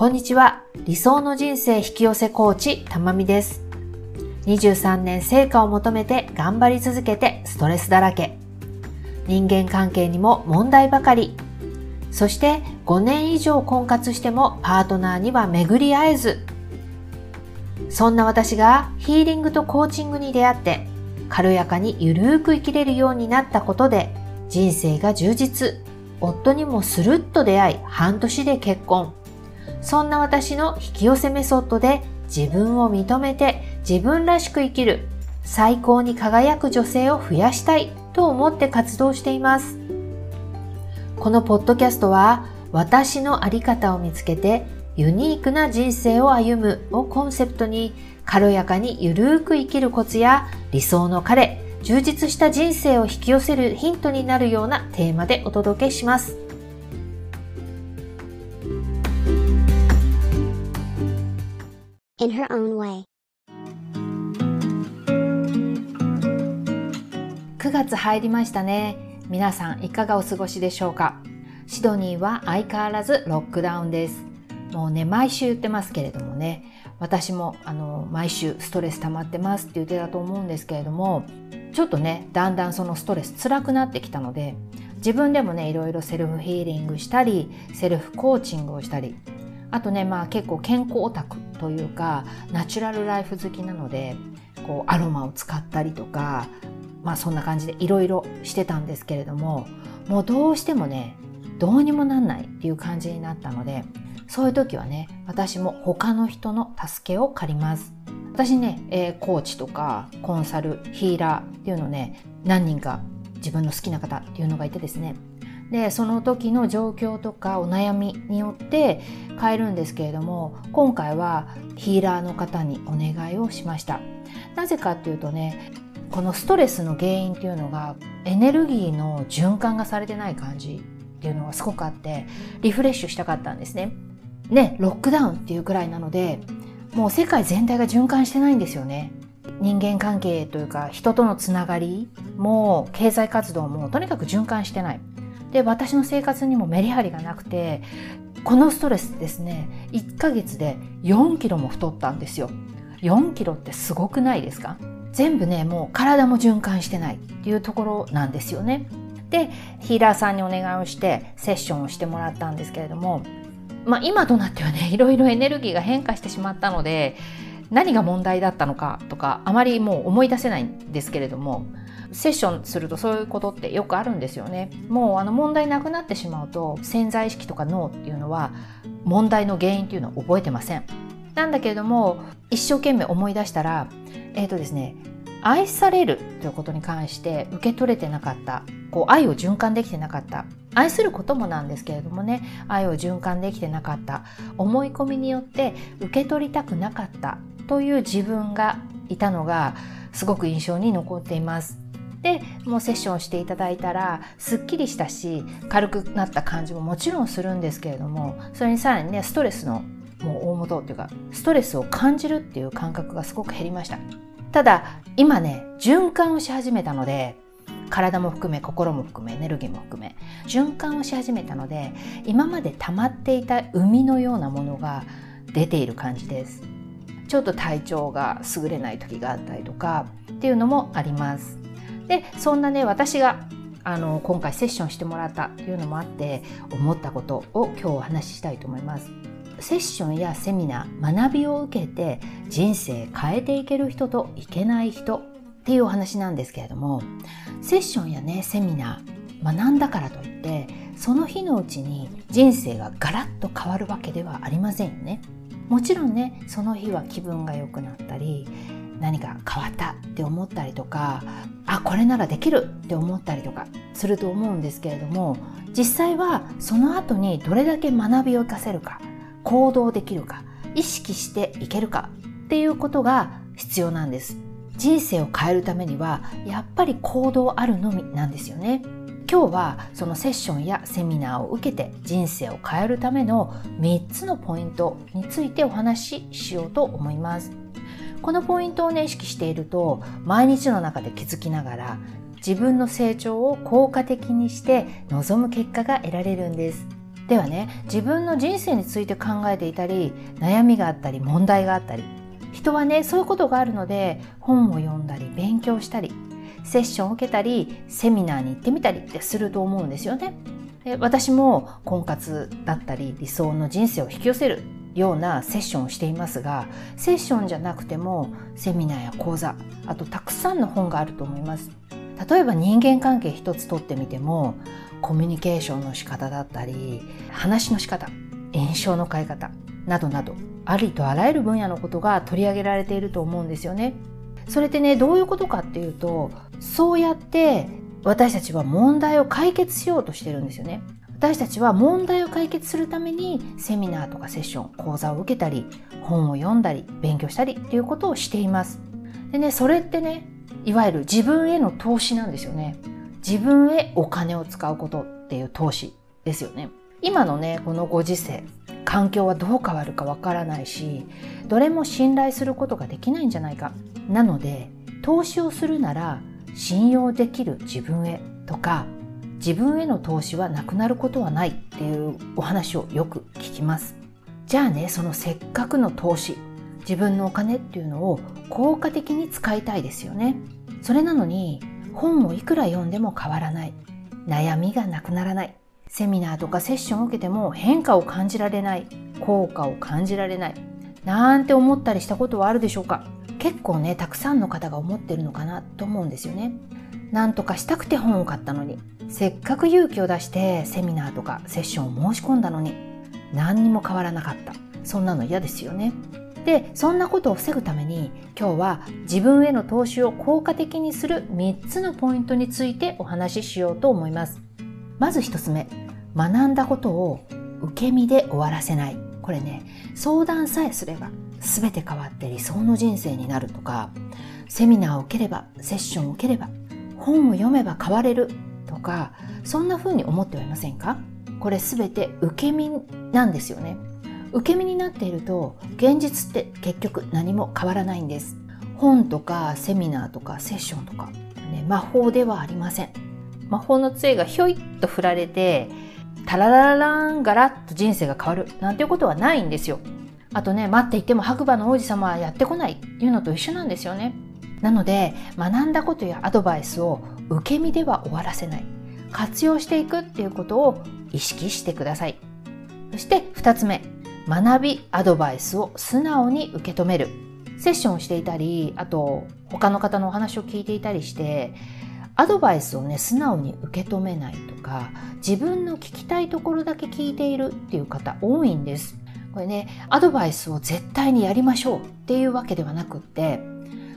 こんにちは。理想の人生引き寄せコーチ、たまみです。23年成果を求めて頑張り続けてストレスだらけ。人間関係にも問題ばかり。そして5年以上婚活してもパートナーには巡り合えず。そんな私がヒーリングとコーチングに出会って軽やかにゆるーく生きれるようになったことで人生が充実。夫にもスルッと出会い半年で結婚。そんな私の引き寄せメソッドで自分を認めて自分らしく生きる最高に輝く女性を増やしたいと思って活動しています。このポッドキャストは私のあり方を見つけてユニークな人生を歩むをコンセプトに軽やかにゆるーく生きるコツや理想の彼、充実した人生を引き寄せるヒントになるようなテーマでお届けします。In her own way. 9月入りましたね。皆さんいかがお過ごしでしょうか？シドニーは相変わらずロックダウンです。もうね、毎週言ってますけれどもね、私もあの毎週ストレス溜まってますって言ってたと思うんですけれども、ちょっとねだんだんそのストレス辛くなってきたので自分でもねいろいろセルフヒーリングしたりセルフコーチングをしたりあとねまあ結構健康オタクというかナチュラルライフ好きなのでこうアロマを使ったりとかまあそんな感じでいろいろしてたんですけれどももうどうしてもねどうにもなんないっていう感じになったのでそういう時はね私も他の人の助けを借ります。私ね、えー、コーチとかコンサルヒーラーっていうのね何人か自分の好きな方っていうのがいてですねでその時の状況とかお悩みによって変えるんですけれども今回はヒーラーの方にお願いをしましたなぜかっていうとねこのストレスの原因っていうのがエネルギーの循環がされてない感じっていうのがすごくあってリフレッシュしたかったんですねねロックダウンっていうくらいなのでもう世界全体が循環してないんですよね。人間関係というか人とのつながりも経済活動もとにかく循環してない。で、私の生活にもメリハリがなくて、このストレスですね、1ヶ月で4キロも太ったんですよ。4キロってすごくないですか？全部ね、もう体も循環してないっていうところなんですよね。で、ヒーラーさんにお願いをしてセッションをしてもらったんですけれども、まあ、今となってはねいろいろエネルギーが変化してしまったので何が問題だったのかとかあまりもう思い出せないんですけれどもセッションするとそういうことってよくあるんですよね。もうあの問題なくなってしまうと潜在意識とか脳っていうのは問題の原因っていうのを覚えてません。なんだけれども一生懸命思い出したらえっ、ー、とですね愛されるということに関して受け取れてなかったこう愛を循環できてなかった愛することもなんですけれどもね愛を循環できてなかった思い込みによって受け取りたくなかったという自分がいたのがすごく印象に残っています。でもうセッションしていただいたらすっきりしたし軽くなった感じももちろんするんですけれどもそれにさらにねストレスのもう大元っていうかストレスを感じるっていう感覚がすごく減りました。ただ今ね循環をし始めたので体も含め心も含めエネルギーも含め循環をし始めたので今まで溜まっていた海のようなものが出ている感じです。ちょっと体調が優れない時があったりとかっていうのもあります。でそんなね私があの今回セッションしてもらったっていうのもあって思ったことを今日お話ししたいと思います。セッションやセミナー学びを受けて人生変えていける人といけない人っていうお話なんですけれどもセッションやねセミナー学んだからといってその日のうちに人生がガラッと変わるわけではありませんよね。もちろんねその日は気分が良くなったり何か変わったって思ったりとかあこれならできるって思ったりとかすると思うんですけれども実際はその後にどれだけ学びを生かせるか行動できるか意識していけるかっていうことが必要なんです。人生を変えるためにはやっぱり行動あるのみなんですよね。今日はそのセッションやセミナーを受けて人生を変えるための3つのポイントについてお話ししようと思います。このポイントをね意識していると毎日の中で気づきながら自分の成長を効果的にして望む結果が得られるんですではね自分の人生について考えていたり悩みがあったり問題があったり人はねそういうことがあるので本を読んだり勉強したりセッションを受けたりセミナーに行ってみたりってすると思うんですよね。で私も婚活だったり理想の人生を引き寄せるようなセッションをしていますがセッションじゃなくてもセミナーや講座あとたくさんの本があると思います。例えば人間関係一つとってみてもコミュニケーションの仕方だったり話の仕方印象の変え方などなどありとあらゆる分野のことが取り上げられていると思うんですよね。それってねどういうことかっていうとそうやって私たちは問題を解決しようとしてるんですよね。私たちは問題を解決するためにセミナーとかセッション講座を受けたり本を読んだり勉強したりっていうことをしています。でねそれってねいわゆる自分への投資なんですよね。自分へお金を使うことっていう投資ですよね。今のねこのご時世環境はどう変わるかわからないしどれも信頼することができないんじゃないか。なので投資をするなら信用できる自分へとか自分への投資はなくなることはないっていうお話をよく聞きます。じゃあねそのせっかくの投資自分のお金っていうのを効果的に使いたいですよね。それなのに本をいくら読んでも変わらない。悩みがなくならない。セミナーとかセッションを受けても変化を感じられない。効果を感じられない。なんて思ったりしたことはあるでしょうか。結構ねたくさんの方が思ってるのかなと思うんですよね。なんとかしたくて本を買ったのに。せっかく勇気を出してセミナーとかセッションを申し込んだのに何にも変わらなかった。そんなの嫌ですよね。でそんなことを防ぐために今日は自分への投資を効果的にする3つのポイントについてお話ししようと思います。まず1つ目学んだことを受け身で終わらせない。これね相談さえすれば全て変わって理想の人生になるとかセミナーを受ければセッションを受ければ本を読めば変われる。とかそんな風に思ってはいませんか？これ全て受け身なんですよね。受け身になっていると現実って結局何も変わらないんです。本とかセミナーとかセッションとか、ね、魔法ではありません。魔法の杖がひょいっと振られてタラララランガラッと人生が変わるなんていうことはないんですよ。あとね待っていても白馬の王子様はやってこないっていうのと一緒なんですよね。なので学んだことやアドバイスを受け身では終わらせない。活用していくっていうことを意識してください。そして2つ目。学びアドバイスを素直に受け止める。セッションをしていたりあと他の方のお話を聞いていたりしてアドバイスをね素直に受け止めないとか自分の聞きたいところだけ聞いているっていう方多いんです。これねアドバイスを絶対にやりましょうっていうわけではなくって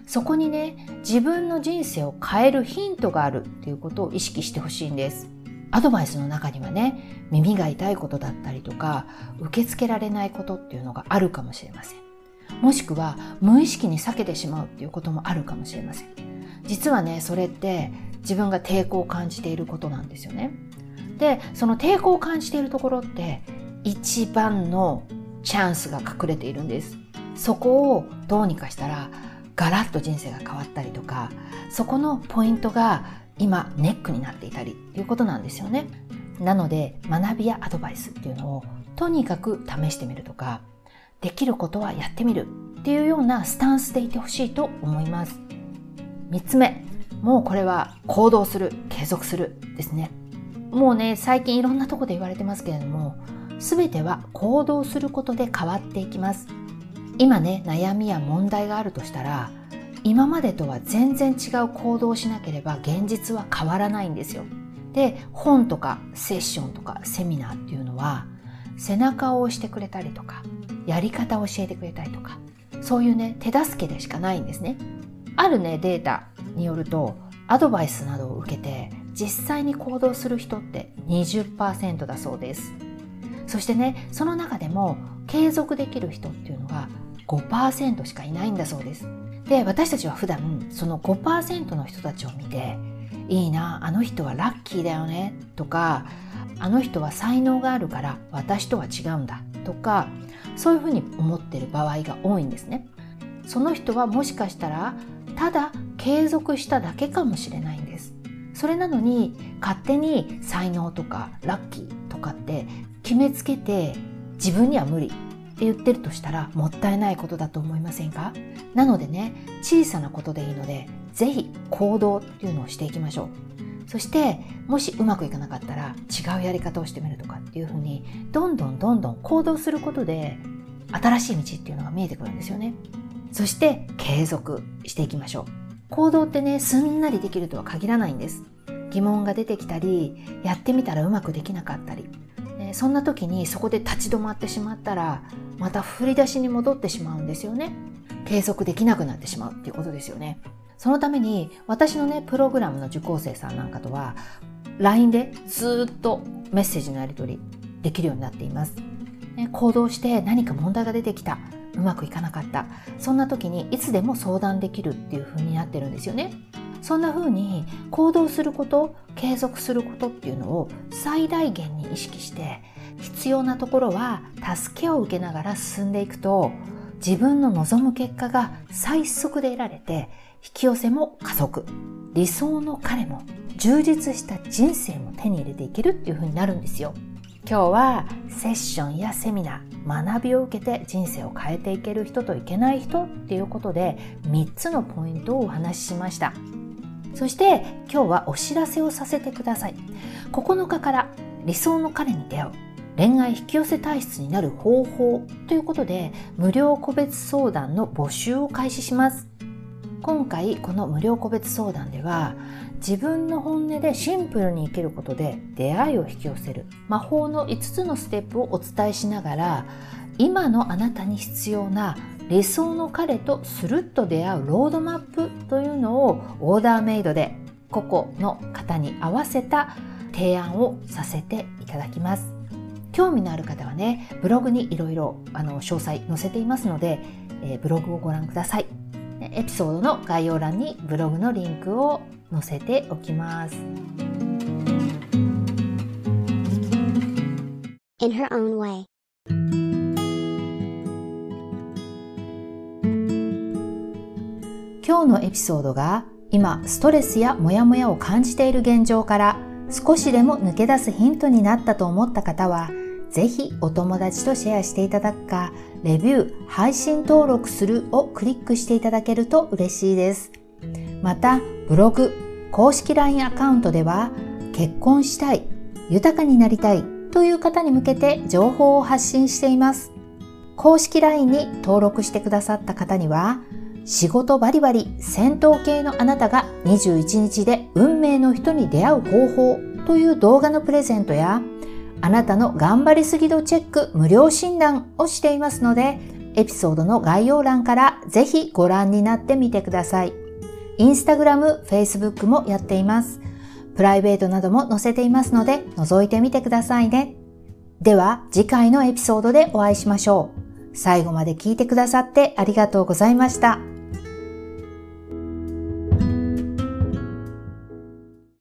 そこにね自分の人生を変えるヒントがあるっていうことを意識してほしいんです。アドバイスの中にはね耳が痛いことだったりとか受け付けられないことっていうのがあるかもしれません。もしくは無意識に避けてしまうっていうこともあるかもしれません。実はねそれって自分が抵抗を感じていることなんですよね。でその抵抗を感じているところって一番のチャンスが隠れているんです。そこをどうにかしたらガラッと人生が変わったりとかそこのポイントが今ネックになっていたりっていうことなんですよね。なので学びやアドバイスっていうのをとにかく試してみるとかできることはやってみるっていうようなスタンスでいてほしいと思います。3つ目もうこれは行動する継続するですね。もうね最近いろんなとこで言われてますけれども全ては行動することで変わっていきます。今ね悩みや問題があるとしたら今までとは全然違う行動をしなければ現実は変わらないんですよ。で本とかセッションとかセミナーっていうのは背中を押してくれたりとかやり方を教えてくれたりとかそういうね手助けでしかないんですね。あるねデータによるとアドバイスなどを受けて実際に行動する人って20%だそうです。そしてねその中でも継続できる人っていうのが5%しかいないんだそうです。で私たちは普段その5%の人たちを見ていいなあの人はラッキーだよねとかあの人は才能があるから私とは違うんだとかそういうふうに思ってる場合が多いんですね。その人はもしかしたらただ継続しただけかもしれないんです。それなのに勝手に才能とかラッキーとかって決めつけて自分には無理。って言ってるとしたらもったいないことだと思いませんか？なのでね小さなことでいいのでぜひ行動っていうのをしていきましょう。そしてもしうまくいかなかったら違うやり方をしてみるとかっていうふうにどんどんどんどん行動することで新しい道っていうのが見えてくるんですよね。そして継続していきましょう。行動ってねすんなりできるとは限らないんです。疑問が出てきたりやってみたらうまくできなかったりそんな時にそこで立ち止まってしまったらまた振り出しに戻ってしまうんですよね。継続できなくなってしまうっていうことですよね。そのために私のねプログラムの受講生さんなんかとは LINE でずっとメッセージのやり取りできるようになっています、ね、行動して何か問題が出てきたうまくいかなかった。そんな時にいつでも相談できるっていう風になってるんですよね。そんな風に行動すること継続することっていうのを最大限に意識して必要なところは助けを受けながら進んでいくと自分の望む結果が最速で得られて引き寄せも加速理想の彼も充実した人生も手に入れていけるっていう風になるんですよ。今日はセッションやセミナー学びを受けて人生を変えていける人といけない人っていうことで3つのポイントをお話ししました。そして今日はお知らせをさせてください。9日から理想の彼に出会う。恋愛引き寄せ体質になる方法ということで無料個別相談の募集を開始します。今回この無料個別相談では自分の本音でシンプルに生きることで出会いを引き寄せる。魔法の5つのステップをお伝えしながら今のあなたに必要な理想の彼とスルッと出会うロードマップというのをオーダーメイドで個々の方に合わせた提案をさせていただきます。興味のある方はねブログにいろいろ詳細載せていますので、えー、ブログをご覧ください。エピソードの概要欄にブログのリンクを載せておきます。In her own way. 今日のエピソードが今ストレスやモヤモヤを感じている現状から少しでも抜け出すヒントになったと思った方はぜひお友達とシェアしていただくか、レビュー、配信登録するをクリックしていただけると嬉しいです。また、ブログ、公式 LINE アカウントでは、結婚したい、豊かになりたいという方に向けて情報を発信しています。公式 LINE に登録してくださった方には、仕事バリバリ戦闘系のあなたが21日で運命の人に出会う方法という動画のプレゼントやあなたの頑張りすぎ度チェック無料診断をしていますので、エピソードの概要欄からぜひご覧になってみてください。インスタグラム、フェイスブックもやっています。プライベートなども載せていますので、覗いてみてくださいね。では、次回のエピソードでお会いしましょう。最後まで聞いてくださってありがとうございました。